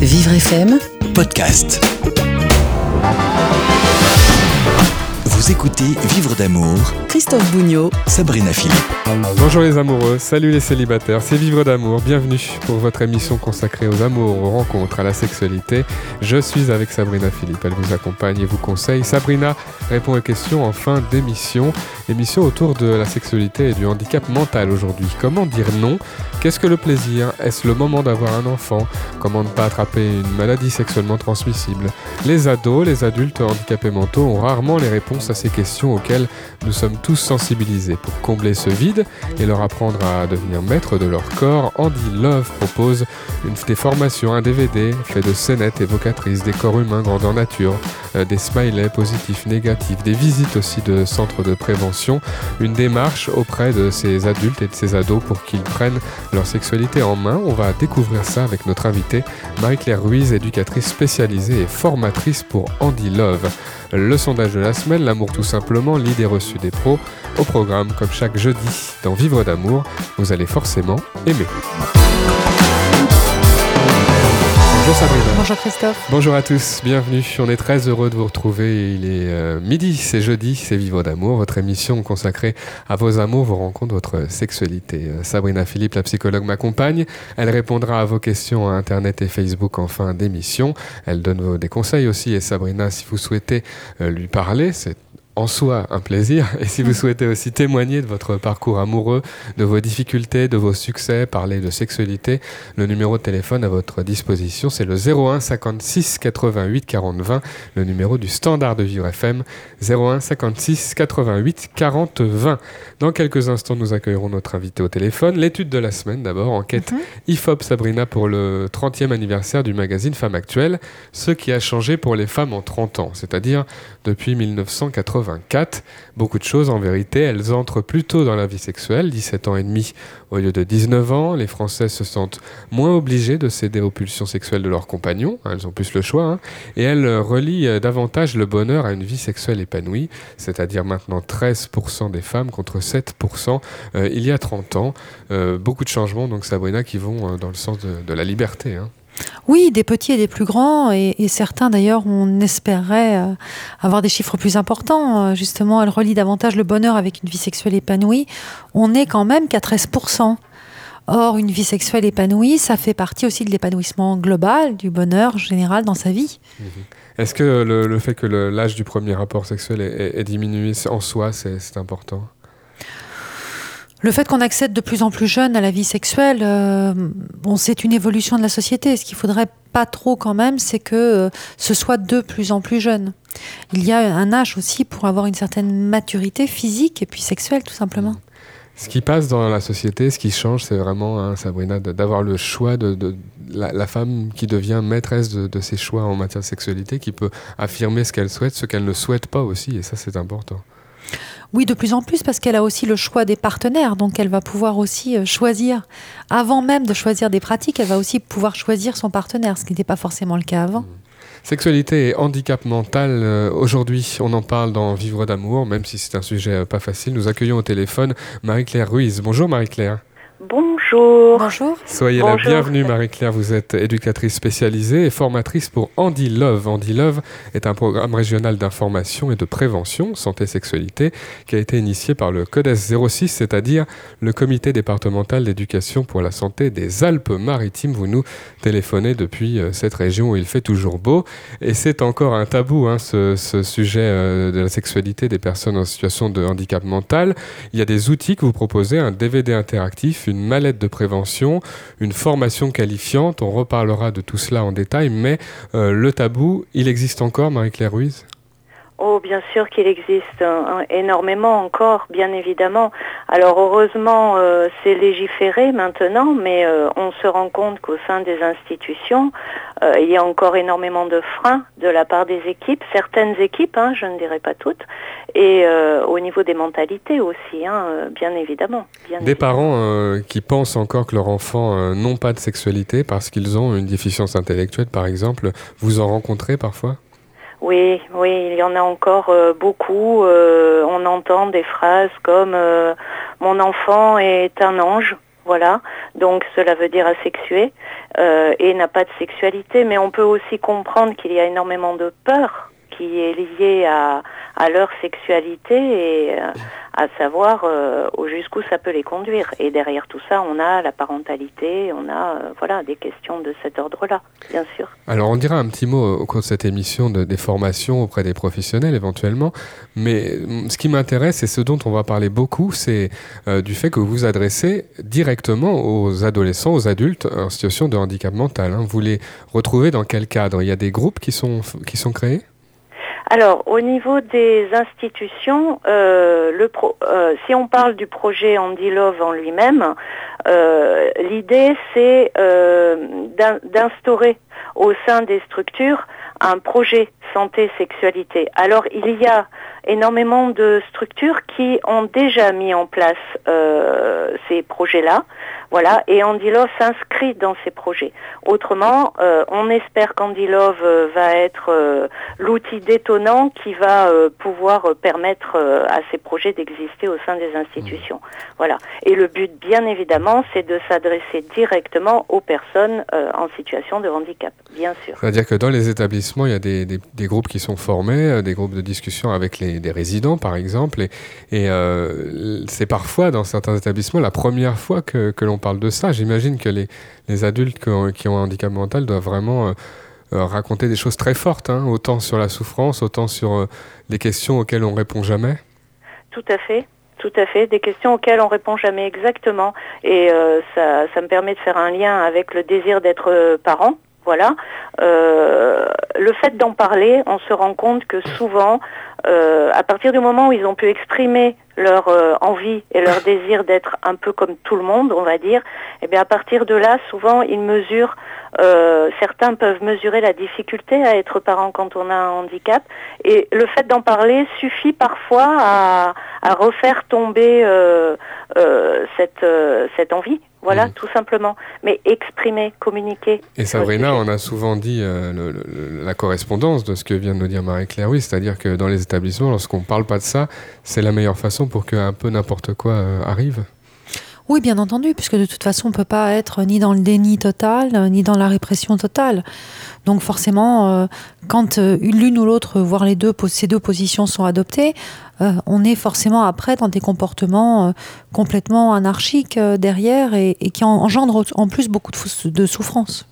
Vivre FM podcast. Vous écoutez Vivre d'amour, Christophe Bougnot Sabrina Philippe. Bonjour les amoureux, salut les célibataires, c'est Vivre d'amour, bienvenue pour votre émission consacrée aux amours, aux rencontres, à la sexualité. Je suis avec Sabrina Philippe, elle vous accompagne et vous conseille. Sabrina répond aux questions en fin d'émission, émission autour de la sexualité et du handicap mental aujourd'hui. Comment dire non? Qu'est-ce que le plaisir? Est-ce le moment d'avoir un enfant? Comment ne pas attraper une maladie sexuellement transmissible? Les ados, les adultes handicapés mentaux ont rarement les réponses à ces questions auxquelles nous sommes tous sensibilisés. Pour combler ce vide et leur apprendre à devenir maître de leur corps, Andy Love propose des formations, un DVD fait de scénettes évocatrices des corps humains grandeur nature, euh, des smileys positifs, négatifs, des visites aussi de centres de prévention, une démarche auprès de ces adultes et de ces ados pour qu'ils prennent leur sexualité en main. On va découvrir ça avec notre invitée Marie-Claire Ruiz, éducatrice spécialisée et formatrice pour Andy Love. Le sondage de la semaine, l'amour tout simplement, l'idée reçue des pros. Au programme, comme chaque jeudi dans Vivre d'amour, vous allez forcément aimer. Bonjour Sabrina. Bonjour Christophe. Bonjour à tous, bienvenue. On est très heureux de vous retrouver. Il est euh, midi, c'est jeudi, c'est Vivre d'amour, votre émission consacrée à vos amours, vos rencontres, votre sexualité. Euh, Sabrina Philippe, la psychologue, m'accompagne. Elle répondra à vos questions à Internet et Facebook en fin d'émission. Elle donne des conseils aussi. Et Sabrina, si vous souhaitez euh, lui parler, c'est en soi un plaisir. Et si vous souhaitez aussi témoigner de votre parcours amoureux, de vos difficultés, de vos succès, parler de sexualité, le numéro de téléphone à votre disposition, c'est le 01 56 88 40 20, le numéro du standard de Vivre FM, 01 56 88 40 20. Dans quelques instants, nous accueillerons notre invité au téléphone. L'étude de la semaine d'abord, enquête IFOP Sabrina pour le 30e anniversaire du magazine Femmes Actuelles, ce qui a changé pour les femmes en 30 ans, c'est-à-dire depuis 1984. Beaucoup de choses en vérité, elles entrent plutôt dans la vie sexuelle, 17 ans et demi au lieu de 19 ans. Les Françaises se sentent moins obligées de céder aux pulsions sexuelles de leurs compagnons, hein, elles ont plus le choix, hein, et elles relient euh, davantage le bonheur à une vie sexuelle épanouie, c'est-à-dire maintenant 13% des femmes contre 7% euh, il y a 30 ans. Euh, beaucoup de changements, donc Sabrina, qui vont dans le sens de, de la liberté. hein. Oui, des petits et des plus grands, et, certains d'ailleurs, on espérait euh, avoir des chiffres plus importants. Euh, justement, elle relie davantage le bonheur avec une vie sexuelle épanouie. On n'est quand même qu'à 13%. Or, une vie sexuelle épanouie, ça fait partie aussi de l'épanouissement global, du bonheur général dans sa vie. Est-ce que le, fait que l'âge du premier rapport sexuel est, est- est diminué en soi, c'est important? Le fait qu'on accède de plus en plus jeune à la vie sexuelle, euh, c'est une évolution de la société. Ce qu'il faudrait pas trop quand même, c'est que euh, ce soit de plus en plus jeune. Il y a un âge aussi pour avoir une certaine maturité physique et puis sexuelle, tout simplement. Ce qui passe dans la société, ce qui change, c'est vraiment, hein, Sabrina, d'avoir le choix de, la femme qui devient maîtresse de, de ses choix en matière de sexualité, qui peut affirmer ce qu'elle souhaite, ce qu'elle ne souhaite pas aussi, et ça c'est important. Oui, de plus en plus, parce qu'elle a aussi le choix des partenaires, donc elle va pouvoir aussi euh, choisir, avant même de choisir des pratiques, elle va aussi pouvoir choisir son partenaire, ce qui n'était pas forcément le cas avant. Sexualité et handicap mental, euh, aujourd'hui on en parle dans Vivre d'amour, même si c'est un sujet euh, pas facile. Nous accueillons au téléphone Marie-Claire Ruiz. Bonjour Marie-Claire. Bonjour. Bonjour. Soyez la bienvenue Marie-Claire, vous êtes éducatrice spécialisée et formatrice pour Andy Love. Andy Love est un programme régional d'information et de prévention santé-sexualité qui a été initié par le CODES 06, c'est-à-dire le comité départemental d'éducation pour la santé des Alpes-Maritimes. Vous nous téléphonez depuis euh, cette région où il fait toujours beau et c'est encore un tabou hein, ce, ce sujet euh, de la sexualité des personnes en situation de handicap mental. Il y a des outils que vous proposez, un DVD interactif, une mallette de prévention, une formation qualifiante. On reparlera de tout cela en détail, mais euh, le tabou, il existe encore, Marie-Claire Ruiz? Oh, bien sûr qu'il existe hein, énormément encore, bien évidemment. Alors heureusement, euh, c'est légiféré maintenant, mais euh, on se rend compte qu'au sein des institutions, euh, il y a encore énormément de freins de la part des équipes, certaines équipes, hein, je ne dirais pas toutes, et au niveau des mentalités aussi, hein, bien évidemment. bien Des évidemment. parents qui pensent encore que leurs enfants n'ont pas de sexualité parce qu'ils ont une déficience intellectuelle, par exemple, vous en rencontrez parfois? Oui, oui, il y en a encore euh, beaucoup. Euh, on entend des phrases comme euh, mon enfant est un ange. voilà. Donc cela veut dire asexué euh, et n'a pas de sexualité, mais on peut aussi comprendre qu'il y a énormément de peur qui est liée à, à leur sexualité et euh, à savoir euh, jusqu'où ça peut les conduire. Et derrière tout ça, on a la parentalité, on a euh, voilà des questions de cet ordre-là, bien sûr. Alors on dira un petit mot au cours de cette émission de, des formations auprès des professionnels éventuellement, mais mm, ce qui m'intéresse et ce dont on va parler beaucoup, c'est du fait que vous vous adressez directement aux adolescents, aux adultes en situation de handicap mental. Hein. Vous les retrouvez dans quel cadre? Il y a des groupes qui sont, qui sont créés? Alors, au niveau des institutions, euh, euh, si on parle du projet Andy Love en lui-même, euh, l'idée c'est d'instaurer au sein des structures un projet santé-sexualité. Alors, il y a énormément de structures qui ont déjà mis en place euh, ces projets-là. Voilà, et Andy Love s'inscrit dans ces projets. Autrement, euh, on espère qu'Andy Love euh, va être euh, l'outil détonnant qui va euh, pouvoir permettre euh, à ces projets d'exister au sein des institutions. Voilà. Et le but, bien évidemment, c'est de s'adresser directement aux personnes en situation de handicap, bien sûr. C'est-à-dire que dans les établissements, il y a des, des, des groupes qui sont formés, des groupes de discussion avec les, des résidents, par exemple, et, et c'est parfois, dans certains établissements, la première fois que, que l'on parle de ça. J'imagine que les, les adultes qui ont, qui ont, un handicap mental doivent vraiment euh, euh, raconter des choses très fortes, hein, autant sur la souffrance, autant sur euh, les questions auxquelles on répond jamais. Tout à fait. Tout à fait, des questions auxquelles on répond jamais exactement. Et euh, ça, ça me permet de faire un lien avec le désir d'être euh, parent. Voilà. Euh, le fait d'en parler, on se rend compte que souvent, euh, à partir du moment où ils ont pu exprimer leur euh, envie et leur désir d'être un peu comme tout le monde, on va dire, et eh bien à partir de là, souvent ils mesurent, certains peuvent mesurer la difficulté à être parent quand on a un handicap, et le fait d'en parler suffit parfois à, refaire tomber cette envie. Voilà, mmh. tout simplement. Mais exprimer, communiquer. Et Sabrina, on a souvent dit euh, le, le, la correspondance de ce que vient de nous dire Marie-Claire, oui, c'est-à-dire que dans les établissements, lorsqu'on ne parle pas de ça, c'est la meilleure façon pour qu'un peu n'importe quoi euh, arrive. Oui, bien entendu, puisque de toute façon, on ne peut pas être ni dans le déni total, ni dans la répression totale. Donc forcément, euh, quand euh, l'une ou l'autre, voire les deux, ces deux positions sont adoptées, euh, on est forcément après dans des comportements euh, complètement anarchiques euh, derrière et, qui engendrent en plus beaucoup de souffrance.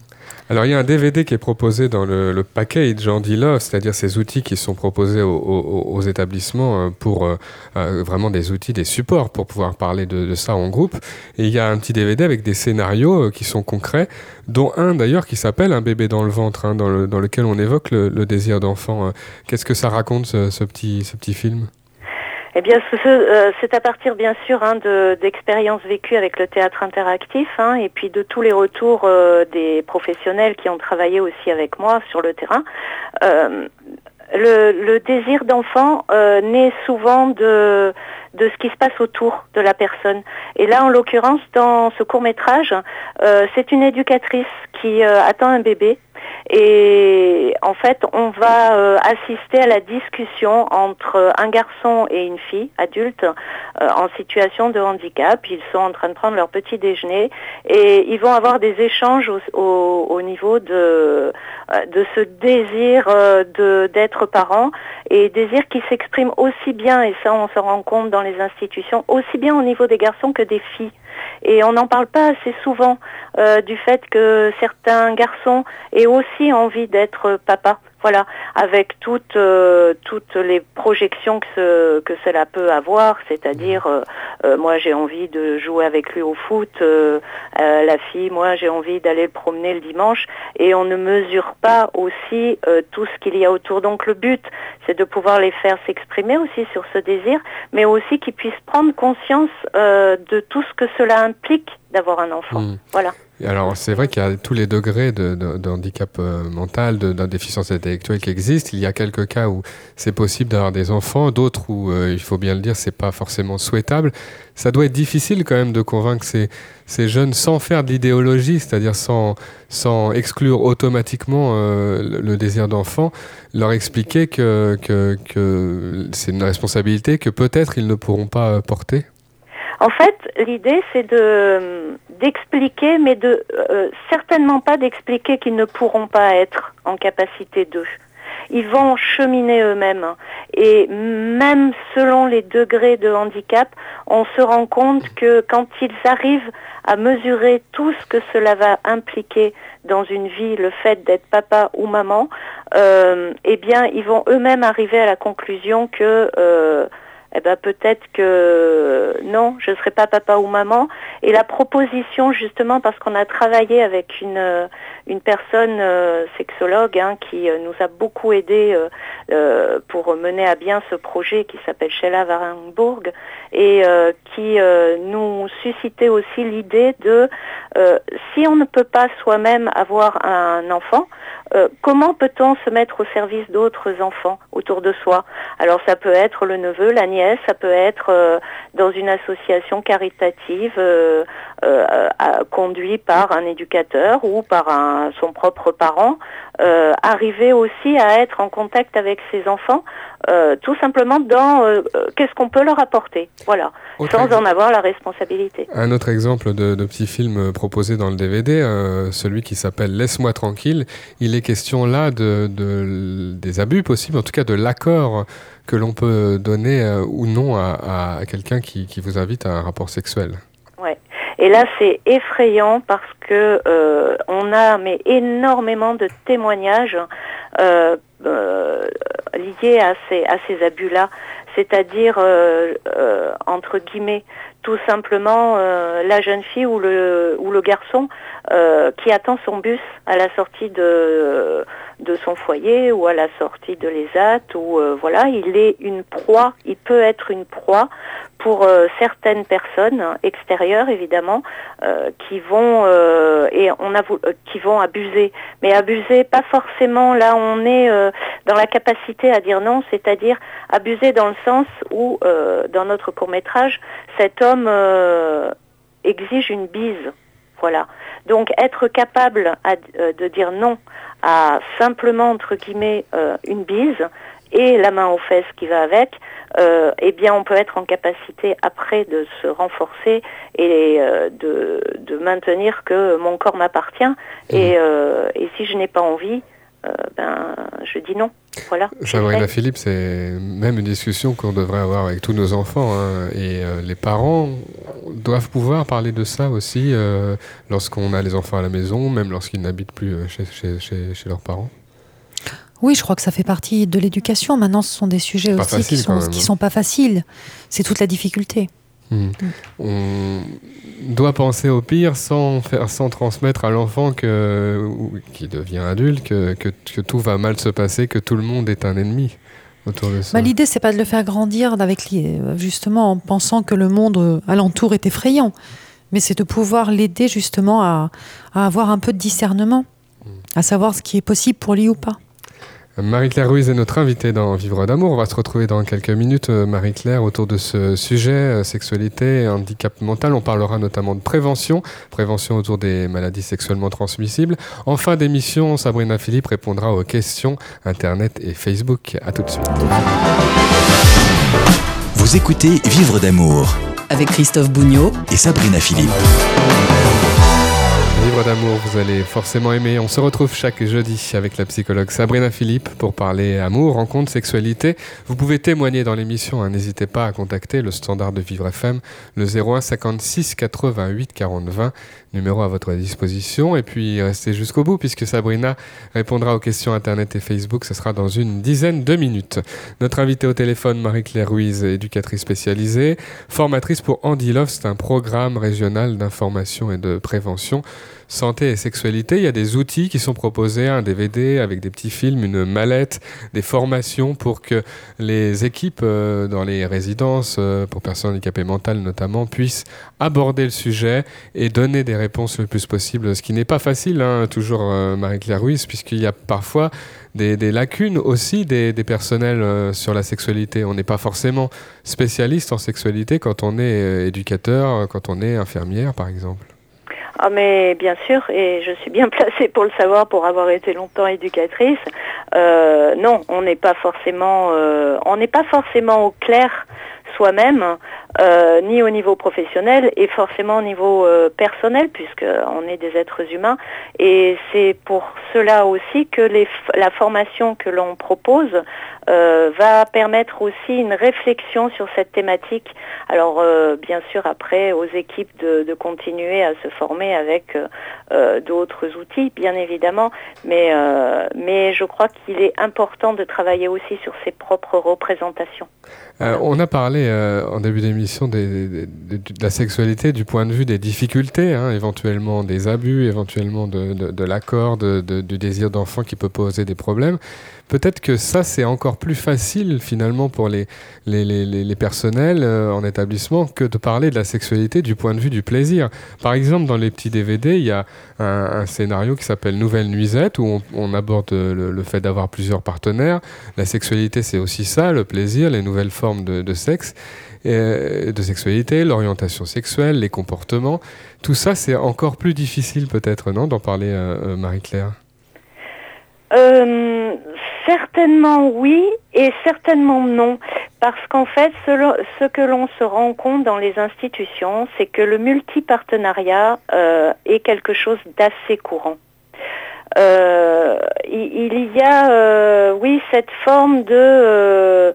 Alors il y a un DVD qui est proposé dans le, le package Andy Love, c'est-à-dire ces outils qui sont proposés aux, aux, aux établissements euh, pour euh, euh, vraiment des outils, des supports pour pouvoir parler de, de, ça en groupe. Et il y a un petit DVD avec des scénarios euh, qui sont concrets, dont un d'ailleurs qui s'appelle Un bébé dans le ventre, hein, dans, le, dans, lequel on évoque le, le désir d'enfant. Qu'est-ce que ça raconte ce, ce, petit, ce petit film? Eh bien, c'est euh, à partir, bien sûr, hein, d'expériences de, vécues avec le théâtre interactif hein, et puis de tous les retours euh, des professionnels qui ont travaillé aussi avec moi sur le terrain. Euh, le, désir d'enfant naît souvent de, ce qui se passe autour de la personne. Et là, en l'occurrence, dans ce court métrage, c'est une éducatrice qui attend un bébé et en fait, on va euh, assister à la discussion entre un garçon et une fille adulte euh, en situation de handicap. Ils sont en train de prendre leur petit déjeuner et ils vont avoir des échanges au, au, au niveau de, euh, de ce désir d'être parent et désir qui s'exprime aussi bien, et ça on se rend compte dans les institutions, aussi bien au niveau des garçons que des filles. Et on n'en parle pas assez souvent euh, du fait que certains garçons aient aussi envie d'être papa. Voilà, avec toutes euh, toutes les projections que ce, que cela peut avoir, c'est-à-dire euh, euh, moi j'ai envie de jouer avec lui au foot, euh, euh, la fille moi j'ai envie d'aller le promener le dimanche, et on ne mesure pas aussi euh, tout ce qu'il y a autour. Donc le but c'est de pouvoir les faire s'exprimer aussi sur ce désir, mais aussi qu'ils puissent prendre conscience euh, de tout ce que cela implique d'avoir un enfant. Mmh. Voilà. Alors c'est vrai qu'il y a tous les degrés de, handicap euh, mental, déficience intellectuelle qui existent. Il y a quelques cas où c'est possible d'avoir des enfants, d'autres où euh, il faut bien le dire, c'est pas forcément souhaitable. Ça doit être difficile quand même de convaincre ces, ces jeunes sans faire de l'idéologie, c'est-à-dire sans, sans exclure automatiquement euh, le, le, désir d'enfant, leur expliquer que, que, que c'est une responsabilité que peut-être ils ne pourront pas porter. En fait, l'idée, c'est de d'expliquer, mais de certainement pas d'expliquer qu'ils ne pourront pas être en capacité d'eux ils vont cheminer eux-mêmes. Et même selon les degrés de handicap, on se rend compte que quand ils arrivent à mesurer tout ce que cela va impliquer dans une vie, le fait d'être papa ou maman, euh, eh bien, ils vont eux-mêmes arriver à la conclusion que euh, eh ben peut-être que non, je ne serai pas papa ou maman. Et la proposition, justement, parce qu'on a travaillé avec une, une personne euh, sexologue hein, qui euh, nous a beaucoup aidé euh, pour mener à bien ce projet qui s'appelle Sheila Warenburg et qui nous suscitait aussi l'idée de si on ne peut pas soi-même avoir un enfant, euh, comment peut-on se mettre au service d'autres enfants autour de soi? Alors ça peut être le neveu, la nièce, ça peut être euh, dans une association caritative euh, conduite par un éducateur ou par un, son propre parent, arriver aussi à être en contact avec ses enfants, tout simplement dans qu'est-ce qu'on peut leur apporter, voilà, sans en avoir la responsabilité. Un autre exemple de, de petit film proposé dans le DVD, celui qui s'appelle Laisse-moi tranquille, il est question là de, des abus possibles, en tout cas de l'accord que l'on peut donner euh, ou non à, quelqu'un qui, vous invite à un rapport sexuel. Ouais. Et là, c'est effrayant parce que euh, on a mais énormément de témoignages euh, liés à ces, à ces abus-là, c'est-à-dire entre guillemets tout simplement la jeune fille ou le ou le garçon euh, qui attend son bus à la sortie de, de son foyer ou à la sortie de l'ESAT ou euh, voilà, il est une proie, il peut être une proie pour euh, certaines personnes extérieures évidemment qui vont et on a qui vont abuser, mais abuser pas forcément là on est dans la capacité à dire non, c'est-à-dire abuser dans le sens où dans notre court métrage cet homme exige une bise voilà. Donc être capable euh, de dire non à simplement entre guillemets euh, une bise et la main aux fesses qui va avec, euh, eh bien on peut être en capacité après de se renforcer et de, de, maintenir que mon corps m'appartient et, et si je n'ai pas envie, ben je dis non. Voilà. Sabrina Philippe, c'est même une discussion qu'on devrait avoir avec tous nos enfants. Hein. Et euh, les parents doivent pouvoir parler de ça aussi euh, lorsqu'on a les enfants à la maison, même lorsqu'ils n'habitent plus euh, chez, chez, chez, leurs parents. Oui, je crois que ça fait partie de l'éducation. Maintenant, ce sont des sujets aussi qui sont, qui hein. sont pas faciles. C'est toute la difficulté. Hmm. On doit penser au pire sans, faire, sans transmettre à l'enfant que, qui devient adulte que, que, tout va mal se passer, que tout le monde est un ennemi. Autour de ça. Bah, L'idée, c'est pas de le faire grandir avec justement en pensant que le monde alentour est effrayant, mais c'est de pouvoir l'aider justement à, à, avoir un peu de discernement, hmm. à savoir ce qui est possible pour lui ou pas. Marie-Claire Ruiz est notre invitée dans Vivre d'amour. On va se retrouver dans quelques minutes, euh, Marie-Claire, autour de ce sujet, euh, sexualité et handicap mental. On parlera notamment de prévention, prévention autour des maladies sexuellement transmissibles. En fin d'émission, Sabrina Philippe répondra aux questions Internet et Facebook. À tout de suite. Vous écoutez Vivre d'amour avec Christophe Bougnot et Sabrina Philippe. Livre d'amour, vous allez forcément aimer. On se retrouve chaque jeudi avec la psychologue Sabrina Philippe pour parler amour, rencontre, sexualité. Vous pouvez témoigner dans l'émission. Hein. N'hésitez pas à contacter le standard de Vivre FM, le 01 56 88 40 20, numéro à votre disposition. Et puis restez jusqu'au bout puisque Sabrina répondra aux questions Internet et Facebook. Ce sera dans une dizaine de minutes. Notre invitée au téléphone, Marie-Claire Ruiz, éducatrice spécialisée, formatrice pour Andy Love. C'est un programme régional d'information et de prévention santé et sexualité, il y a des outils qui sont proposés, un DVD avec des petits films, une mallette, des formations pour que les équipes euh, dans les résidences euh, pour personnes handicapées mentales notamment puissent aborder le sujet et donner des réponses le plus possible, ce qui n'est pas facile, hein, toujours euh, Marie-Claire Ruiz, puisqu'il y a parfois des, lacunes aussi des, des personnels sur la sexualité. On n'est pas forcément spécialiste en sexualité quand on est éducateur, quand on est infirmière par exemple. Ah mais bien sûr, et je suis bien placée pour le savoir pour avoir été longtemps éducatrice. Euh, non, on n'est pas forcément, euh, on n'est pas forcément au clair soi-même, euh, ni au niveau professionnel et forcément au niveau euh, personnel, puisqu'on est des êtres humains. Et c'est pour cela aussi que les, la formation que l'on propose euh, va permettre aussi une réflexion sur cette thématique. Alors euh, bien sûr après aux équipes de, de, continuer à se former avec euh, d'autres outils, bien évidemment, mais, mais je crois qu'il est important de travailler aussi sur ses propres représentations. on a parlé en début d'émission de, de, la sexualité du point de vue des difficultés, hein, éventuellement des abus, éventuellement de, de l'accord, du désir d'enfant qui peut poser des problèmes. Peut-être que ça, c'est encore plus facile finalement pour les, les, les, personnels euh, en établissement que de parler de la sexualité du point de vue du plaisir. Par exemple, dans les petits DVD, il y a un, scénario qui s'appelle Nouvelle Nuisette où on, aborde le, fait d'avoir plusieurs partenaires. La sexualité, c'est aussi ça, le plaisir, les nouvelles formes de, sexe euh, de sexualité, l'orientation sexuelle, les comportements. Tout ça, c'est encore plus difficile peut-être, non, d'en parler, euh, Marie-Claire? Certainement oui et certainement non. Parce qu'en fait, ce, que l'on se rend compte dans les institutions, c'est que le multipartenariat euh, est quelque chose d'assez courant. Euh, il, y a, euh, oui, cette forme de,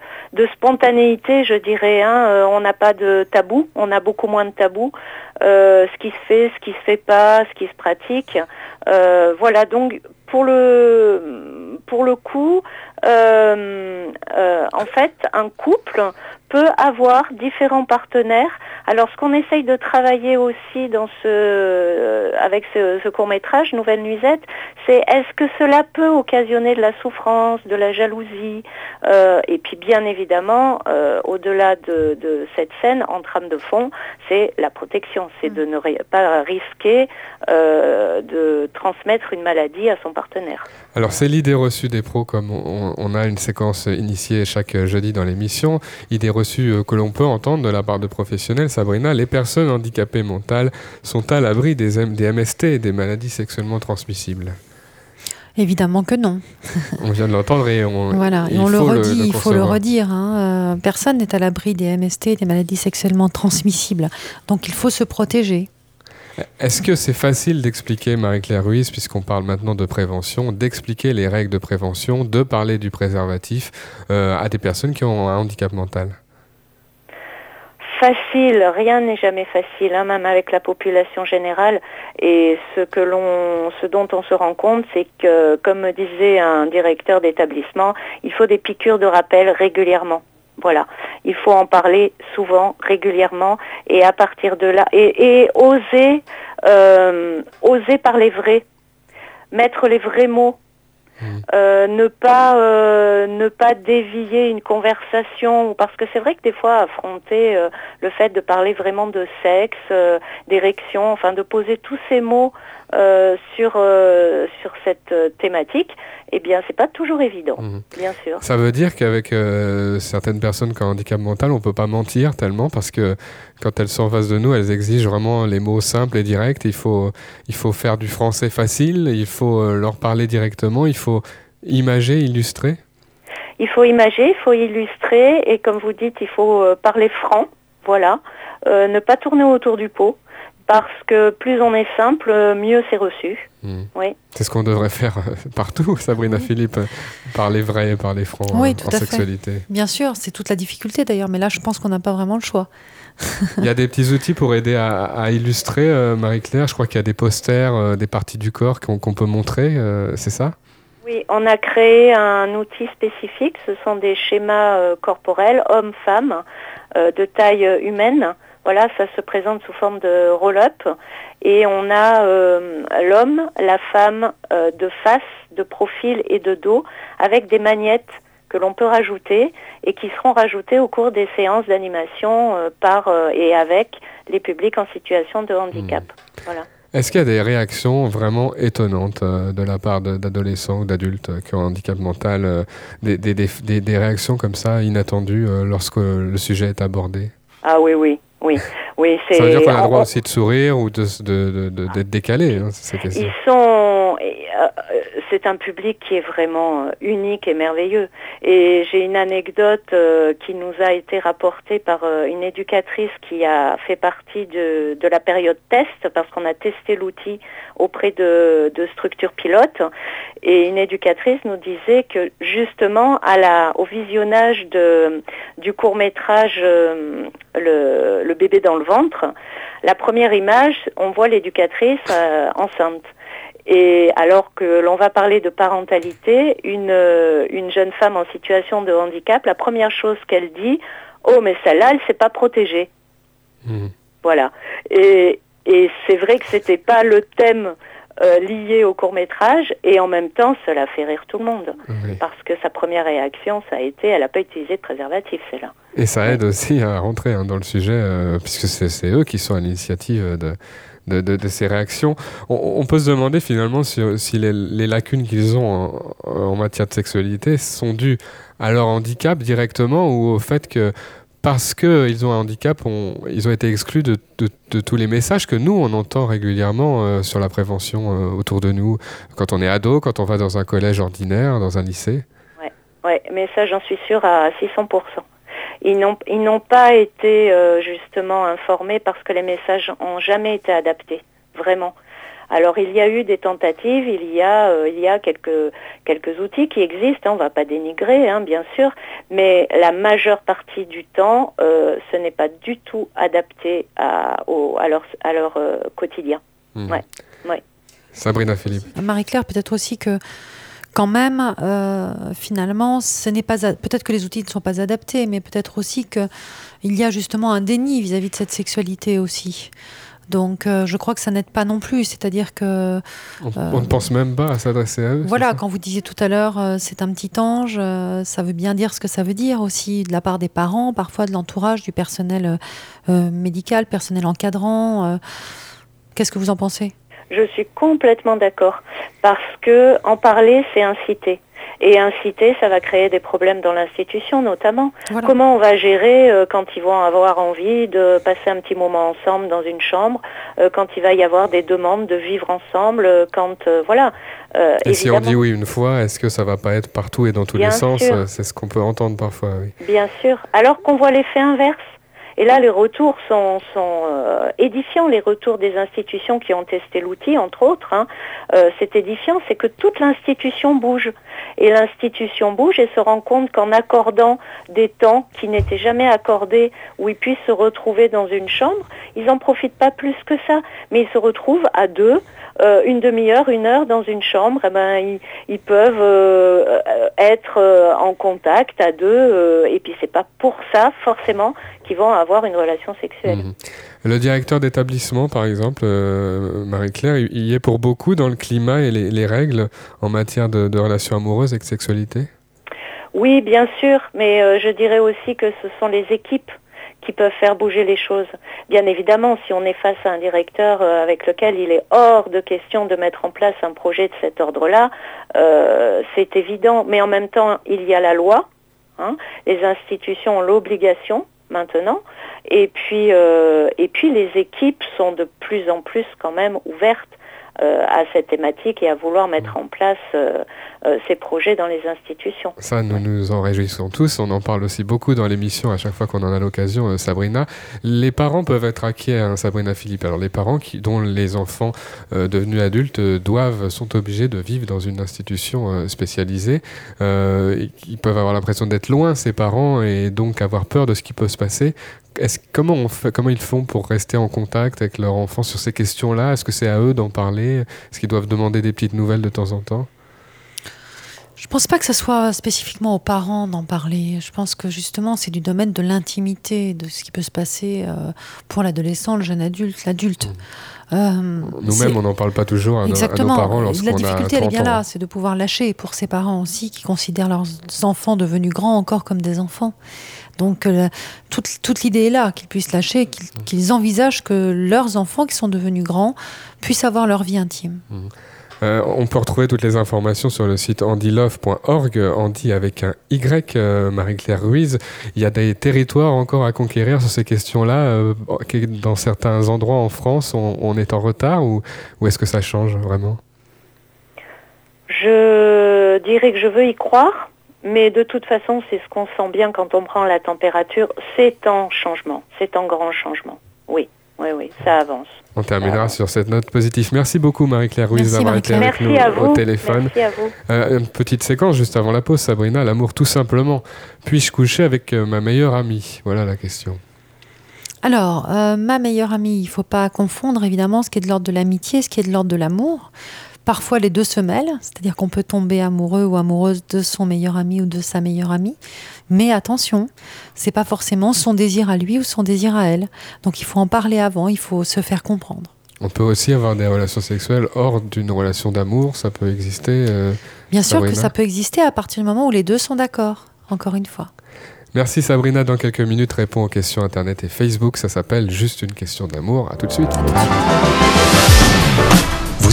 spontanéité, je dirais. Hein. On n'a pas de tabou, on a beaucoup moins de tabou. ce qui se fait, ce qui se fait pas, ce qui se pratique. voilà, donc pour le, pour le coup, euh, euh, en fait, un couple peut avoir différents partenaires. Alors, ce qu'on essaye de travailler aussi dans ce, euh, avec ce, ce court métrage, Nouvelle Nuisette, c'est est-ce que cela peut occasionner de la souffrance, de la jalousie, euh, et puis bien évidemment, euh, au-delà de, de, cette scène, en trame de fond, c'est la protection, c'est mm. de ne pas risquer de transmettre une maladie à son partenaire. Alors c'est l'idée reçue des pros, comme on, on, a une séquence initiée chaque jeudi dans l'émission, idée reçue que l'on peut entendre de la part de professionnels. Sabrina, les personnes handicapées mentales sont à l'abri des, des MST et des maladies sexuellement transmissibles Évidemment que non. on vient de l'entendre et on, voilà, et on le redit, le, il faut le redire. Hein. Euh, personne n'est à l'abri des MST, et des maladies sexuellement transmissibles. Donc il faut se protéger. Est-ce que c'est facile d'expliquer, Marie-Claire Ruiz, puisqu'on parle maintenant de prévention, d'expliquer les règles de prévention, de parler du préservatif euh, à des personnes qui ont un handicap mental? Facile, rien n'est jamais facile, hein, même avec la population générale. Et ce que ce dont on se rend compte, c'est que, comme me disait un directeur d'établissement, il faut des piqûres de rappel régulièrement. Voilà, il faut en parler souvent, régulièrement, et à partir de là, et, et oser, euh, oser parler vrai, mettre les vrais mots, euh, ne pas euh, ne pas dévier une conversation, parce que c'est vrai que des fois affronter euh, le fait de parler vraiment de sexe, d'érection, enfin de poser tous ces mots euh, sur sur cette thématique, eh bien, c'est pas toujours évident, mmh. bien sûr. Ça veut dire qu'avec euh, certaines personnes qui ont un handicap mental, on peut pas mentir tellement parce que quand elles sont en face de nous, elles exigent vraiment les mots simples et directs. Il faut, il faut faire du français facile, il faut euh, leur parler directement, il faut imager, illustrer. Il faut imager, il faut illustrer et comme vous dites, il faut euh, parler franc, voilà. Euh, ne pas tourner autour du pot parce que plus on est simple, mieux c'est reçu. Mmh. Oui. C'est ce qu'on devrait faire euh, partout, Sabrina oui. Philippe, parler vrai, parler franc oui, en sexualité. Fait. Bien sûr, c'est toute la difficulté d'ailleurs, mais là je pense qu'on n'a pas vraiment le choix. Il y a des petits outils pour aider à, à illustrer, euh, Marie-Claire. Je crois qu'il y a des posters, euh, des parties du corps qu'on qu peut montrer, euh, c'est ça? Oui, on a créé un outil spécifique. Ce sont des schémas euh, corporels, hommes-femmes, euh, de taille humaine. Voilà, ça se présente sous forme de roll-up et on a euh, l'homme, la femme euh, de face, de profil et de dos avec des magnettes que l'on peut rajouter et qui seront rajoutées au cours des séances d'animation euh, par et avec les publics en situation de handicap. Mmh. Voilà. Est-ce qu'il y a des réactions vraiment étonnantes euh, de la part d'adolescents ou d'adultes qui ont un handicap mental, euh, des, des, des, des, réactions comme ça inattendues lorsque le sujet est abordé? Ah oui, oui. Oui, oui, ça veut dire qu'on a le droit aussi de sourire ou d'être de, de, de, décalé. Hein, Ils sont c'est un public qui est vraiment unique et merveilleux. Et j'ai une anecdote qui nous a été rapportée par une éducatrice qui a fait partie de, la période test, parce qu'on a testé l'outil auprès de, structures pilotes. Et une éducatrice nous disait que justement, au visionnage du court métrage le, bébé dans le ventre, la première image, on voit l'éducatrice euh, enceinte. Et alors que l'on va parler de parentalité, une, euh, une jeune femme en situation de handicap, la première chose qu'elle dit, oh mais celle-là, elle s'est pas protégée. Mmh. Voilà. Et, et c'est vrai que c'était pas le thème euh, lié au court métrage et en même temps cela fait rire tout le monde parce que sa première réaction ça a été elle n'a pas utilisé de préservatif celle-là. Et ça aide aussi à rentrer hein, dans le sujet euh, puisque c'est eux qui sont à l'initiative de, de, ces réactions. On, peut se demander finalement si, les, lacunes qu'ils ont en, matière de sexualité sont dues à leur handicap directement ou au fait que parce qu'ils ont un handicap, ils ont été exclus de, tous les messages que nous, on entend régulièrement euh, sur la prévention euh, autour de nous, quand on est ado, quand on va dans un collège ordinaire, dans un lycée. Oui, ouais, mais ça, j'en suis sûre à 600%. Ils n'ont pas été euh, justement informés parce que les messages n'ont jamais été adaptés, vraiment. Alors il y a eu des tentatives, il y a, euh, il y a quelques, quelques outils qui existent, hein, on ne va pas dénigrer hein, bien sûr, mais la majeure partie du temps, euh, ce n'est pas du tout adapté à, au, à leur, à leur euh, quotidien. Mmh. Ouais, ouais. Sabrina Philippe. Marie-Claire, peut-être aussi que quand même, euh, finalement, ce n'est pas peut-être que les outils ne sont pas adaptés, mais peut-être aussi qu'il y a justement un déni vis-à-vis -vis de cette sexualité aussi. Donc, euh, je crois que ça n'aide pas non plus. C'est-à-dire que. On, euh, on, ne pense même pas à s'adresser à eux. Voilà, quand vous disiez tout à l'heure, euh, c'est un petit ange, ça veut bien dire ce que ça veut dire aussi de la part des parents, parfois de l'entourage, du personnel médical, personnel encadrant. Qu'est-ce que vous en pensez? Je suis complètement d'accord. Parce que en parler, c'est inciter et inciter, ça va créer des problèmes dans l'institution notamment. Voilà. Comment on va gérer euh, quand ils vont avoir envie de passer un petit moment ensemble dans une chambre, euh, quand il va y avoir des demandes de vivre ensemble, euh, quand voilà. et évidemment... si on dit oui une fois, est-ce que ça va pas être partout et dans tous Bien les sens C'est ce qu'on peut entendre parfois. Oui. Bien sûr. Alors qu'on voit l'effet inverse? Et là, les retours sont, euh, édifiants, les retours des institutions qui ont testé l'outil, entre autres. Hein. Euh, c'est édifiant, c'est que toute l'institution bouge. Et l'institution bouge et se rend compte qu'en accordant des temps qui n'étaient jamais accordés, où ils puissent se retrouver dans une chambre, ils n'en profitent pas plus que ça. Mais ils se retrouvent à deux, euh, une demi-heure, une heure dans une chambre, eh ben, ils, peuvent être en contact à deux, et puis c'est pas pour ça forcément qu'ils vont avoir une relation sexuelle. Mmh. Le directeur d'établissement, par exemple, euh, Marie-Claire, il y est pour beaucoup dans le climat et les, les règles en matière de, de, relations amoureuses et de sexualité? Oui, bien sûr, mais euh, je dirais aussi que ce sont les équipes qui peuvent faire bouger les choses. Bien évidemment, si on est face à un directeur euh, avec lequel il est hors de question de mettre en place un projet de cet ordre-là, euh, c'est évident. Mais en même temps, il y a la loi. Hein. Les institutions ont l'obligation maintenant. Et puis, euh, et puis les équipes sont de plus en plus quand même ouvertes euh, à cette thématique et à vouloir mettre en place euh, euh, ces projets dans les institutions. Ça, nous nous en réjouissons tous. On en parle aussi beaucoup dans l'émission à chaque fois qu'on en a l'occasion, Sabrina. Les parents peuvent être inquiets, hein, Sabrina Philippe. Alors les parents qui, dont les enfants devenus adultes doivent, sont obligés de vivre dans une institution spécialisée. Ils peuvent avoir l'impression d'être loin, ces parents, et donc avoir peur de ce qui peut se passer. Est-ce, comment, on fait, comment ils font pour rester en contact avec leur enfant sur ces questions-là? Est-ce que c'est à eux d'en parler? Est-ce qu'ils doivent demander des petites nouvelles de temps en temps? Je pense pas que ce soit spécifiquement aux parents d'en parler. Je pense que justement, c'est du domaine de l'intimité, de ce qui peut se passer euh, pour l'adolescent, le jeune adulte, l'adulte. Mmh. Euh, Nous-mêmes, on n'en parle pas toujours à, exactement. à nos parents lorsqu'on La difficulté, elle est bien là, c'est de pouvoir lâcher pour ces parents aussi qui considèrent leurs enfants devenus grands encore comme des enfants. Donc, euh, toute, toute l'idée est là, qu'ils puissent lâcher, qu'ils qu envisagent que leurs enfants qui sont devenus grands puissent avoir leur vie intime. Mmh. Euh, on peut retrouver toutes les informations sur le site andylove.org, Andy avec un Y, euh, Marie-Claire Ruiz. Il y a des territoires encore à conquérir sur ces questions-là. Euh, dans certains endroits en France, on, on est en retard ou, ou est-ce que ça change vraiment? Je dirais que je veux y croire, mais de toute façon, c'est ce qu'on sent bien quand on prend la température. C'est en changement, c'est en grand changement. Oui, oui, oui, ça avance. On terminera sur cette note positive. Merci beaucoup Marie-Claire Ruiz d'avoir été Marie-Claire. avec Merci nous à vous. au téléphone. Merci à vous. Euh, une petite séquence juste avant la pause, Sabrina. L'amour tout simplement. Puis-je coucher avec euh, ma meilleure amie? Voilà la question. Alors, euh, ma meilleure amie, il faut pas confondre évidemment ce qui est de l'ordre de l'amitié, ce qui est de l'ordre de l'amour. Parfois, les deux se mêlent, c'est-à-dire qu'on peut tomber amoureux ou amoureuse de son meilleur ami ou de sa meilleure amie. Mais attention, c'est pas forcément son désir à lui ou son désir à elle. Donc, il faut en parler avant, il faut se faire comprendre. On peut aussi avoir des relations sexuelles hors d'une relation d'amour. Ça peut exister. euh. Bien sûr que ça peut exister à partir du moment où les deux sont d'accord. Encore une fois. Merci Sabrina. Dans quelques minutes, réponds aux questions Internet et Facebook. Ça s'appelle Juste une question d'amour. À tout de suite.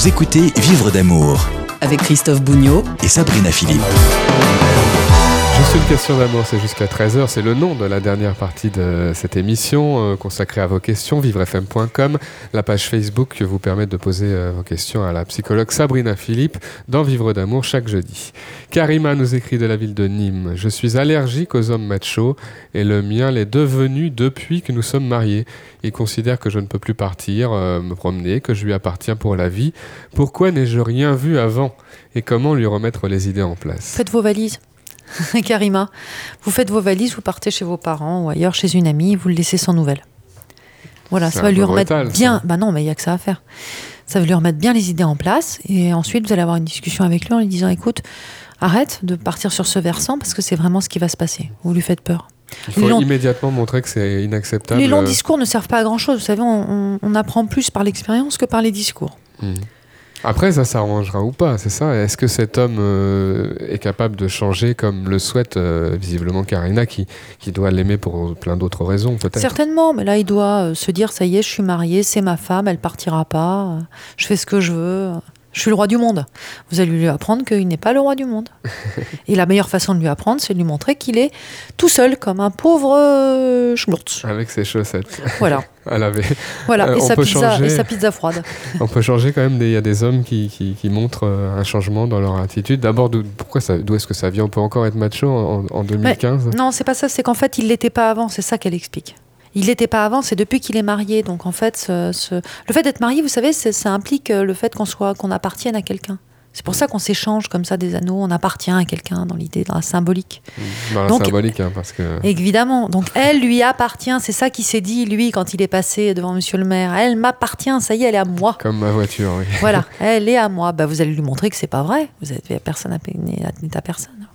Vous écoutez Vivre d'amour Avec Christophe Bougnot et Sabrina Philippe. Juste une question d'amour, c'est jusqu'à 13h. C'est le nom de la dernière partie de cette émission euh, consacrée à vos questions, vivrefm.com, la page Facebook qui vous permet de poser euh, vos questions à la psychologue Sabrina Philippe dans Vivre d'amour chaque jeudi. Karima nous écrit de la ville de Nîmes. Je suis allergique aux hommes machos et le mien l'est devenu depuis que nous sommes mariés. Il considère que je ne peux plus partir, euh, me promener, que je lui appartiens pour la vie. Pourquoi n'ai-je rien vu avant? Et comment lui remettre les idées en place? Faites vos valises. Karima, vous faites vos valises, vous partez chez vos parents ou ailleurs chez une amie, vous le laissez sans nouvelles. Voilà, ça va lui remettre brutal, ça. bien. Bah non, mais il y a que ça à faire. Ça va lui remettre bien les idées en place et ensuite vous allez avoir une discussion avec lui en lui disant écoute, arrête de partir sur ce versant parce que c'est vraiment ce qui va se passer. Vous lui faites peur. Il faut longs- immédiatement montrer que c'est inacceptable. Les longs euh, discours ne servent pas à grand chose. Vous savez, on, on- on apprend plus par l'expérience que par les discours. hmm. Après, ça s'arrangera ou pas, c'est ça. Est-ce que cet homme euh, est capable de changer comme le souhaite euh, visiblement Karina, qui, qui doit l'aimer pour plein d'autres raisons, peut-être? Certainement, mais là, il doit euh, se dire ça y est, je suis marié, c'est ma femme, elle partira pas, je fais ce que je veux, je suis le roi du monde. Vous allez lui apprendre qu'il n'est pas le roi du monde. Et la meilleure façon de lui apprendre, c'est de lui montrer qu'il est tout seul, comme un pauvre euh, schnourz. Avec ses chaussettes Voilà, à laver. voilà. Euh, et, sa pizza, changer. et sa pizza froide. On peut changer quand même. Il y a des hommes qui, qui, qui montrent euh, un changement dans leur attitude. D'abord, d'où est-ce que ça vient On peut encore être macho en, en 2015 Non, c'est pas ça, c'est qu'en fait, il l'était pas avant, c'est ça qu'elle explique. Il l'était pas avant, c'est depuis qu'il est marié. Donc en fait, ce- ce- le fait d'être marié, vous savez, ça implique euh, le fait qu'on soit, qu'on appartienne à quelqu'un. C'est pour ça qu'on s'échange comme ça des anneaux, on appartient à quelqu'un dans l'idée, dans la symbolique. Dans la Donc- symbolique, hein, parce que. Évidemment. Donc elle lui appartient, c'est ça qu'il s'est dit, lui, quand il est passé devant monsieur le maire. Elle m'appartient, ça y est, elle est à moi. Comme ma voiture, oui. Voilà, elle est à moi. Bah, vous allez lui montrer que c'est pas vrai. Vous êtes personne à, n'est à personne.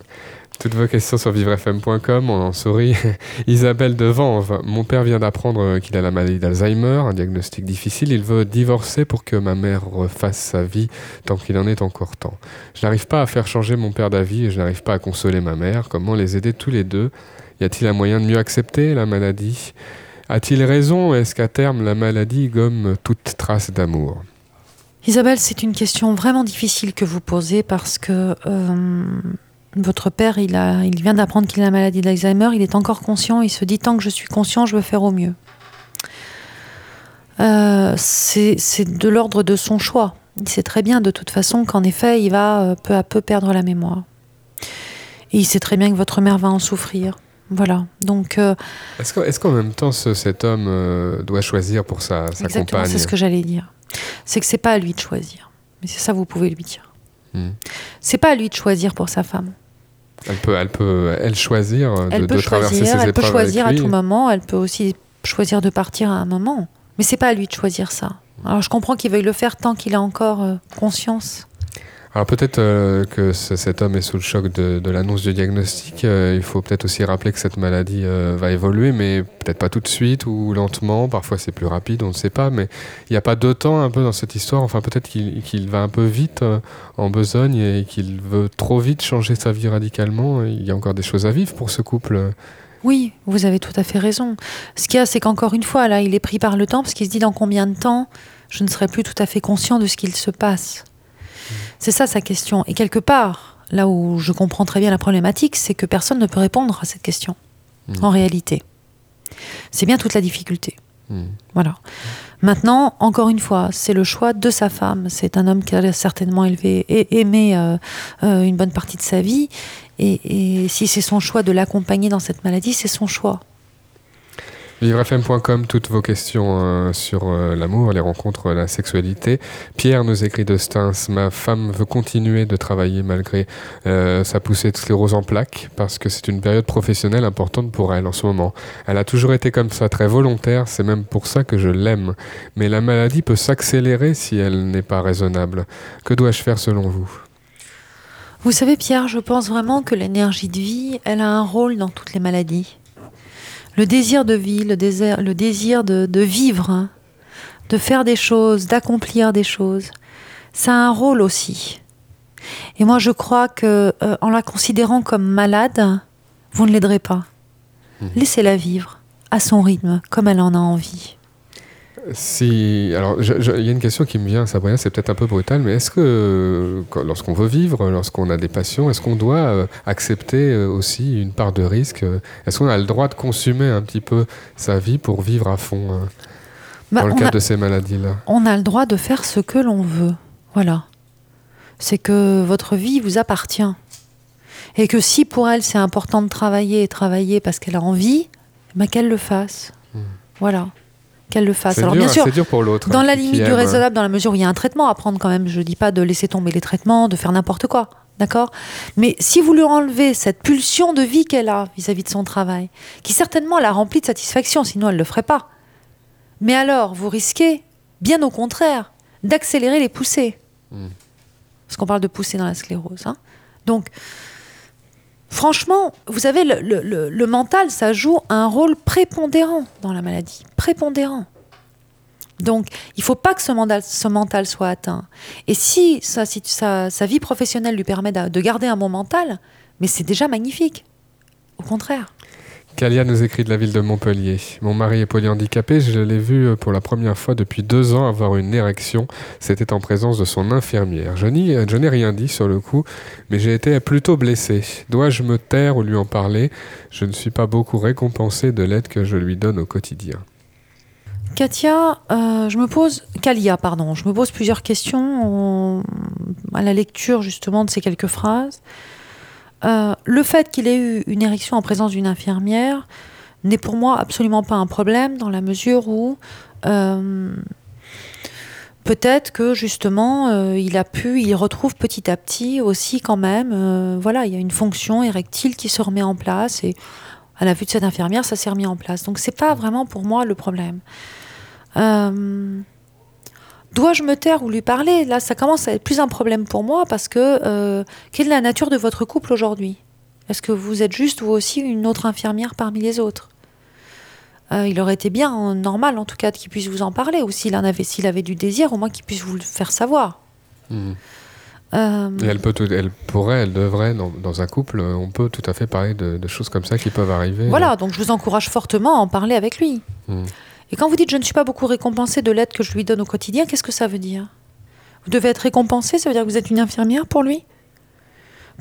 Toutes vos questions sur vivrefm.com, on en sourit. Isabelle de Vanves, mon père vient d'apprendre qu'il a la maladie d'Alzheimer, un diagnostic difficile. Il veut divorcer pour que ma mère refasse sa vie tant qu'il en est encore temps. Je n'arrive pas à faire changer mon père d'avis et je n'arrive pas à consoler ma mère. Comment les aider tous les deux? Y a-t-il un moyen de mieux accepter la maladie? A-t-il raison? Est-ce qu'à terme la maladie gomme toute trace d'amour? Isabelle, c'est une question vraiment difficile que vous posez parce que euh, votre père, il, a, il vient d'apprendre qu'il a la maladie d'Alzheimer, il est encore conscient, il se dit tant que je suis conscient, je veux faire au mieux. Euh, c'est de l'ordre de son choix. Il sait très bien de toute façon qu'en effet, il va euh, peu à peu perdre la mémoire. Et il sait très bien que votre mère va en souffrir. Voilà. Donc, euh, Est-ce qu'en même temps ce- cet homme euh, doit choisir pour sa, sa exactement, compagne c'est ce que j'allais dire. C'est que c'est pas à lui de choisir. Mais c'est ça, vous pouvez lui dire. Hmm. C'est pas à lui de choisir pour sa femme. Elle peut, elle peut, elle choisir euh, Elle de, peut de traverser ses elle peut épreuves choisir à avec lui. tout moment, elle peut aussi choisir de partir à un moment. Mais c'est pas à lui de choisir ça. Alors je comprends qu'il veuille le faire tant qu'il a encore euh, conscience. Alors peut-être euh, que ce- cet homme est sous le choc de, l'annonce du diagnostic. Euh, il faut peut-être aussi rappeler que cette maladie euh, va évoluer, mais peut-être pas tout de suite ou lentement. Parfois c'est plus rapide, on ne sait pas. Mais il n'y a pas de temps un peu dans cette histoire. Enfin peut-être qu'il va un peu vite en besogne et qu'il veut trop vite changer sa vie radicalement. Il y a encore des choses à vivre pour ce couple. Oui, vous avez tout à fait raison. Ce qu'il y a, c'est qu'encore une fois, là, il est pris par le temps parce qu'il se dit dans combien de temps je ne serai plus tout à fait conscient de ce qu'il se passe. C'est ça sa question. Et quelque part, là où je comprends très bien la problématique, c'est que personne ne peut répondre à cette question, Mhm. en réalité. C'est bien toute la difficulté. Hmm. Voilà. Maintenant, encore une fois, c'est le choix de sa femme. C'est un homme qui a certainement élevé et aimé euh, euh, une bonne partie de sa vie. et si c'est son choix de l'accompagner dans cette maladie, c'est son choix. Vivrefm.com, toutes vos questions euh, sur euh, l'amour, les rencontres, la sexualité. Pierre nous écrit de Stins, ma femme veut continuer de travailler malgré euh, sa poussée de sclérose en plaques parce que c'est une période professionnelle importante pour elle en ce moment. Elle a toujours été comme ça, très volontaire, c'est même pour ça que je l'aime. Mais la maladie peut s'accélérer si elle n'est pas raisonnable. Que dois-je faire selon vous? Vous savez Pierre, je pense vraiment que l'énergie de vie, elle a un rôle dans toutes les maladies le désir de vie, le désir, le désir de, vivre, hein, de faire des choses, d'accomplir des choses, ça a un rôle aussi. Et moi, je crois que euh, en la considérant comme malade, vous ne l'aiderez pas. Mmh. Laissez-la vivre à son rythme, comme elle en a envie. Si, alors, il y a une question qui me vient, Sabrina, c'est peut-être un peu brutal, mais est-ce que lorsqu'on veut vivre, lorsqu'on a des passions, est-ce qu'on doit euh, accepter euh, aussi une part de risque euh, Est-ce qu'on a le droit de consommer un petit peu sa vie pour vivre à fond bah, dans le cadre de ces maladies-là? On a le droit de faire ce que l'on veut. Voilà. C'est que votre vie vous appartient. Et que si pour elle c'est important de travailler et travailler parce qu'elle a envie, bah, qu'elle le fasse. Hmm. Voilà qu'elle le fasse. Alors bien sûr, dur pour l'autre. Dans la limite du raisonnable, dans la mesure où il y a un traitement à prendre quand même. Je ne dis pas de laisser tomber les traitements, de faire n'importe quoi. D'accord? Mais si vous lui enlevez cette pulsion de vie qu'elle a vis-à-vis de son travail, qui certainement la remplit de satisfaction, sinon elle ne le ferait pas. Mais alors, vous risquez, bien au contraire, d'accélérer les poussées. Hmm. Parce qu'on parle de poussées dans la sclérose. Hein Donc, Franchement, vous savez, le, mental, ça joue un rôle prépondérant dans la maladie. Prépondérant. Donc, il ne faut pas que ce mental, ce mental, soit atteint. Et si sa, vie professionnelle lui permet de garder un bon mental, mais c'est déjà magnifique. Au contraire. Kalia nous écrit de la ville de Montpellier. Mon mari est polyhandicapé, je l'ai vu euh, pour la première fois depuis deux ans avoir une érection. C'était en présence de son infirmière. Je n'ai rien dit sur le coup, mais j'ai été plutôt blessé. Dois-je me taire ou lui en parler? Je ne suis pas beaucoup récompensé de l'aide que je lui donne au quotidien. Katia, euh, je me pose, Kalia, pardon, je me pose plusieurs questions à la lecture justement de ces quelques phrases. Euh, le fait qu'il ait eu une érection en présence d'une infirmière n'est pour moi absolument pas un problème dans la mesure où euh, peut-être que justement euh, il a pu, il retrouve petit à petit aussi quand même, voilà, il y a une fonction érectile qui se remet en place et à la vue de cette infirmière, ça s'est remis en place. Donc c'est pas vraiment pour moi le problème. Dois-je me taire ou lui parler? Là, ça commence à être plus un problème pour moi parce que euh, quelle est la nature de votre couple aujourd'hui? Est-ce que vous êtes juste vous aussi une autre infirmière parmi les autres? Euh, Il aurait été bien, normal en tout cas, qu'il puisse vous en parler ou s'il en avait, s'il avait du désir, au moins qu'il puisse vous le faire savoir. Hmm. Euh, elle, peut elle pourrait, elle devrait, dans, un couple, on peut tout à fait parler de, choses comme ça qui peuvent arriver. Voilà, donc je vous encourage fortement à en parler avec lui. Hmm. Et quand vous dites je ne suis pas beaucoup récompensé de l'aide que je lui donne au quotidien, qu'est-ce que ça veut dire? Vous devez être récompensé, ça veut dire que vous êtes une infirmière pour lui?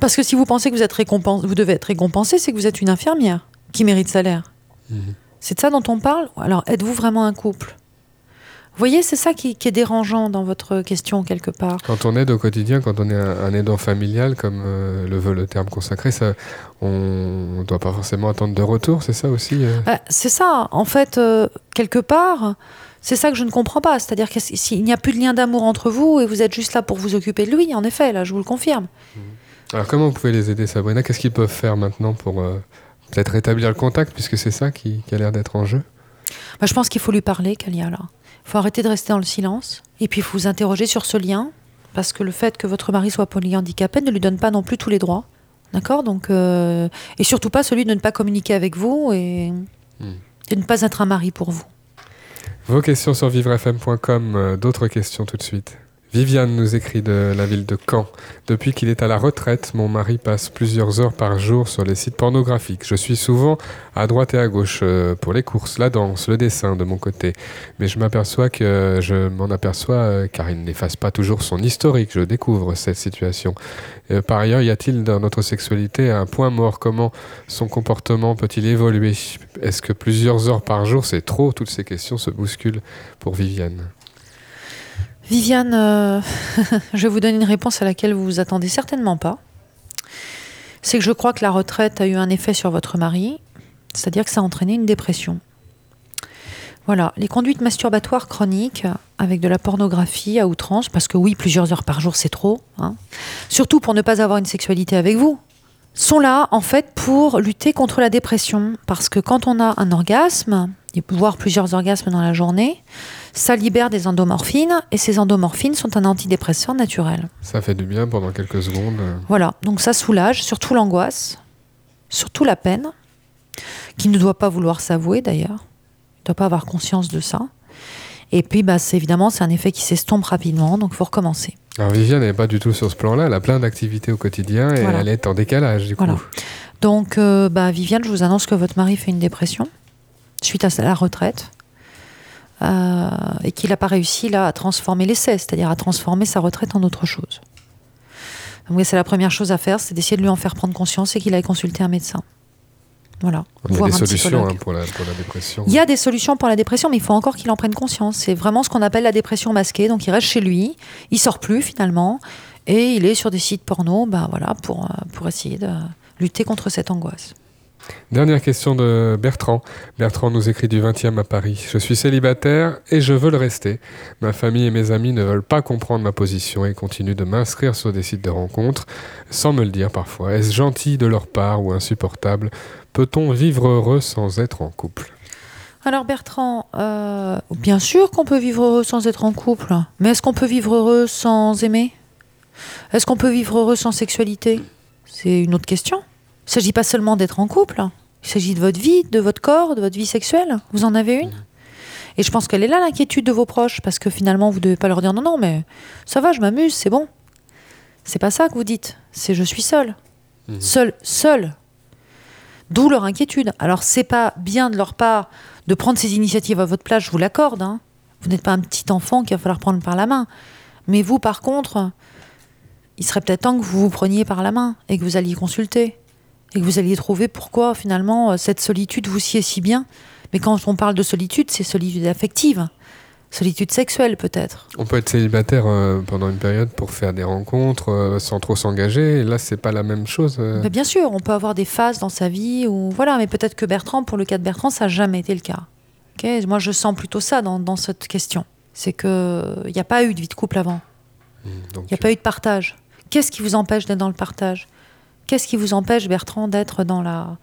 Parce que si vous pensez que vous, êtes récompensé, vous devez être récompensé, c'est que vous êtes une infirmière qui mérite salaire. Mhm. C'est de ça dont on parle? Alors êtes-vous vraiment un couple? Vous voyez, c'est ça qui, est dérangeant dans votre question quelque part. Quand on aide au quotidien, quand on est un, aidant familial, comme euh, le veut le terme consacré, ça, on ne doit pas forcément attendre de retour, c'est ça aussi euh? Bah, C'est ça, en fait, euh, quelque part, c'est ça que je ne comprends pas. C'est-à-dire qu'il n'y a plus de lien d'amour entre vous et vous êtes juste là pour vous occuper de lui, en effet, là, je vous le confirme. Mmh. Alors comment vous pouvez les aider, Sabrina? Qu'est-ce qu'ils peuvent faire maintenant pour peut-être rétablir le contact, puisque c'est ça qui, a l'air d'être en jeu? Bah, Je pense qu'il faut lui parler, Kalia, là. Il faut arrêter de rester dans le silence. Et puis, il faut vous interroger sur ce lien. Parce que le fait que votre mari soit polyhandicapé ne lui donne pas non plus tous les droits. D'accord? Donc, euh, Et surtout pas celui de ne pas communiquer avec vous et, hmm. de ne pas être un mari pour vous. Vos questions sur vivrefm.com. Euh, d'autres questions tout de suite. Viviane nous écrit de la ville de Caen. Depuis qu'il est à la retraite, mon mari passe plusieurs heures par jour sur les sites pornographiques. Je suis souvent à droite et à gauche euh, pour les courses, la danse, le dessin de mon côté. Mais je m'aperçois que je m'en aperçois euh, car il n'efface pas toujours son historique. Je découvre cette situation. Euh, par ailleurs, y a-t-il dans notre sexualité un point mort? Comment son comportement peut-il évoluer? Est-ce que plusieurs heures par jour, c'est trop? Toutes ces questions se bousculent pour Viviane. Viviane, euh, je vous donner une réponse à laquelle vous vous attendez certainement pas. C'est que je crois que la retraite a eu un effet sur votre mari, c'est-à-dire que ça a entraîné une dépression. Voilà, les conduites masturbatoires chroniques avec de la pornographie à outrance, parce que oui, plusieurs heures par jour, c'est trop, hein. surtout pour ne pas avoir une sexualité avec vous, sont là en fait pour lutter contre la dépression. Parce que quand on a un orgasme, voire plusieurs orgasmes dans la journée, ça libère des endomorphines et ces endomorphines sont un antidépresseur naturel. Ça fait du bien pendant quelques secondes. Voilà, donc ça soulage, surtout l'angoisse, surtout la peine, qui ne doit pas vouloir s'avouer d'ailleurs, il ne doit pas avoir conscience de ça. Et puis, bah, c'est évidemment, c'est un effet qui s'estompe rapidement, donc il faut recommencer. Alors Viviane n'est pas du tout sur ce plan-là, elle a plein d'activités au quotidien et elle est en décalage du coup. Donc, euh, bah, Viviane, je vous annonce que votre mari fait une dépression suite à la retraite. Euh, et qu'il n'a pas réussi là à transformer l'essai, c'est-à-dire à transformer sa retraite en autre chose. Donc c'est la première chose à faire, c'est d'essayer de lui en faire prendre conscience et qu'il aille consulter un médecin. Voilà. Il y a des solutions hein, pour, la, dépression. Il y a des solutions pour la dépression, mais il faut encore qu'il en prenne conscience. C'est vraiment ce qu'on appelle la dépression masquée. Donc il reste chez lui, il sort plus finalement, et il est sur des sites porno, bah voilà, pour, euh, pour essayer de lutter contre cette angoisse. Dernière question de Bertrand. Bertrand nous écrit du 20e à Paris. Je suis célibataire et je veux le rester. Ma famille et mes amis ne veulent pas comprendre ma position et continuent de m'inscrire sur des sites de rencontres sans me le dire parfois. Est-ce gentil de leur part ou insupportable? Peut-on vivre heureux sans être en couple? Alors Bertrand, euh, bien sûr qu'on peut vivre heureux sans être en couple, mais est-ce qu'on peut vivre heureux sans aimer? Est-ce qu'on peut vivre heureux sans sexualité? C'est une autre question. Il ne s'agit pas seulement d'être en couple, il s'agit de votre vie, de votre corps, de votre vie sexuelle. Vous en avez une? Et je pense qu'elle est là l'inquiétude de vos proches, parce que finalement, vous ne devez pas leur dire non, non, mais ça va, je m'amuse, c'est bon. C'est pas ça que vous dites, c'est je suis seul. Mhm. Seul, seul. D'où leur inquiétude. Alors, c'est pas bien de leur part de prendre ces initiatives à votre place, je vous l'accorde. Hein. Vous n'êtes pas un petit enfant qu'il va falloir prendre par la main. Mais vous, par contre, il serait peut-être temps que vous vous preniez par la main et que vous alliez consulter et que vous alliez trouver pourquoi finalement euh, cette solitude vous sied si bien. Mais quand on parle de solitude, c'est solitude affective. Solitude sexuelle peut-être. On peut être célibataire euh, pendant une période pour faire des rencontres euh, sans trop s'engager. Là, c'est pas la même chose. bien sûr, on peut avoir des phases dans sa vie où voilà, mais peut-être que Bertrand, pour le cas de Bertrand, ça n'a jamais été le cas. Moi, je sens plutôt ça dans, dans cette question. C'est qu'il n'y a pas eu de vie de couple avant. Mmh, il n'y a pas eu de partage. Qu'est-ce qui vous empêche d'être dans le partage? Qu'est-ce qui vous empêche, Bertrand, d'être dans la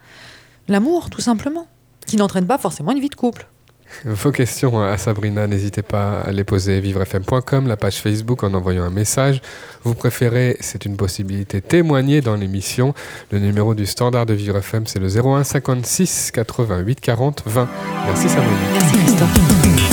l'amour, tout simplement, qui n'entraîne pas forcément une vie de couple? Vos questions à Sabrina, n'hésitez pas à les poser vivrefm.com, la page Facebook en envoyant un message. Vous préférez, c'est une possibilité, témoigner dans l'émission. Le numéro du standard de Vivre FM, c'est le 01 56 88 40 20. Merci Sabrina. Merci Christophe.